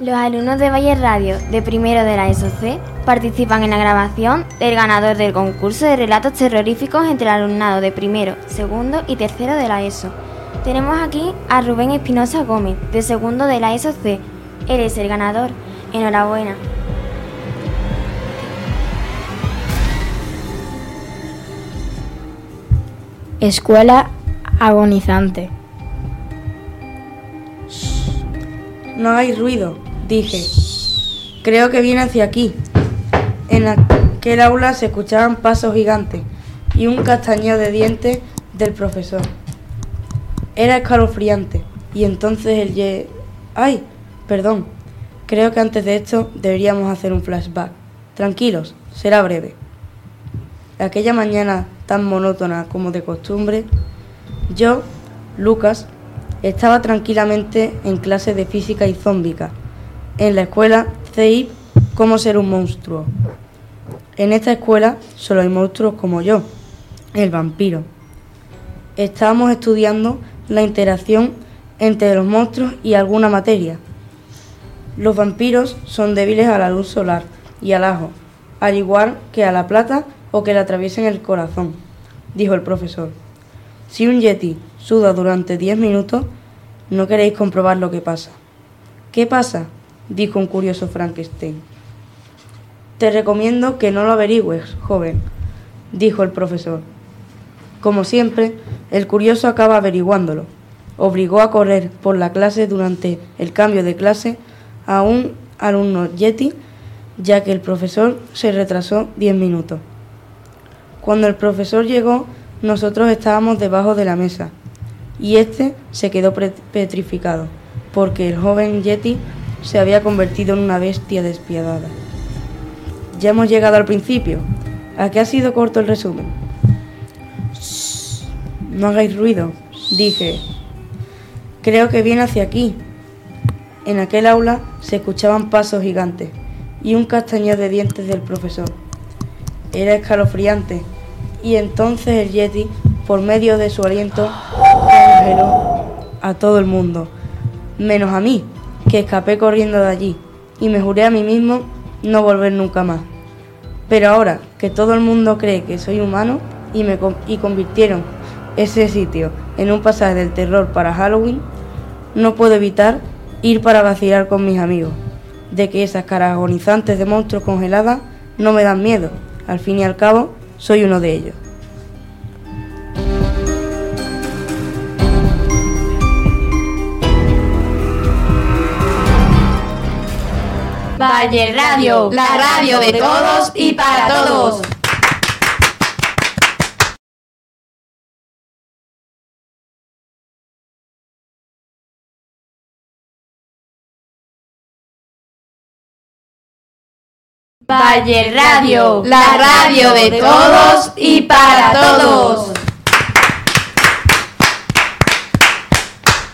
Los alumnos de Valle Radio de primero de la ESOC participan en la grabación del ganador del concurso de relatos terroríficos entre el alumnado de primero, segundo y tercero de la ESO. Tenemos aquí a Rubén Espinosa Gómez, de segundo de la ESOC. Él es el ganador. Enhorabuena. Escuela agonizante. No hay ruido, dije. Creo que viene hacia aquí. En aquel aula se escuchaban pasos gigantes y un castañeo de dientes del profesor. Era escalofriante y entonces el ye... ¡Ay! Perdón. Creo que antes de esto deberíamos hacer un flashback. Tranquilos, será breve. Aquella mañana tan monótona como de costumbre, yo, Lucas, estaba tranquilamente en clase de física y zómbica, en la escuela CEIP Cómo ser un monstruo. En esta escuela solo hay monstruos como yo, el vampiro. Estábamos estudiando la interacción entre los monstruos y alguna materia. Los vampiros son débiles a la luz solar y al ajo, al igual que a la plata o que le atraviesen el corazón, dijo el profesor. Si un yeti suda durante diez minutos, no queréis comprobar lo que pasa. ¿Qué pasa? Dijo un curioso Frankenstein. Te recomiendo que no lo averigües, joven, dijo el profesor. Como siempre, el curioso acaba averiguándolo. Obligó a correr por la clase durante el cambio de clase a un alumno Yeti, ya que el profesor se retrasó diez minutos. Cuando el profesor llegó, nosotros estábamos debajo de la mesa y este se quedó petrificado, porque el joven Yeti se había convertido en una bestia despiadada. Ya hemos llegado al principio. ¿A qué ha sido corto el resumen? no hagáis ruido, dije. Creo que viene hacia aquí. En aquel aula se escuchaban pasos gigantes y un castañeo de dientes del profesor. Era escalofriante y entonces el Yeti, por medio de su aliento, congeló a todo el mundo, menos a mí, que escapé corriendo de allí y me juré a mí mismo no volver nunca más. Pero ahora que todo el mundo cree que soy humano y me y convirtieron ese sitio en un pasaje del terror para Halloween, no puedo evitar ir para vacilar con mis amigos, de que esas caras agonizantes de monstruos congeladas no me dan miedo. Al fin y al cabo, soy uno de ellos. Valle Radio, la radio de todos y para todos. Valle Radio, la radio de todos y para todos.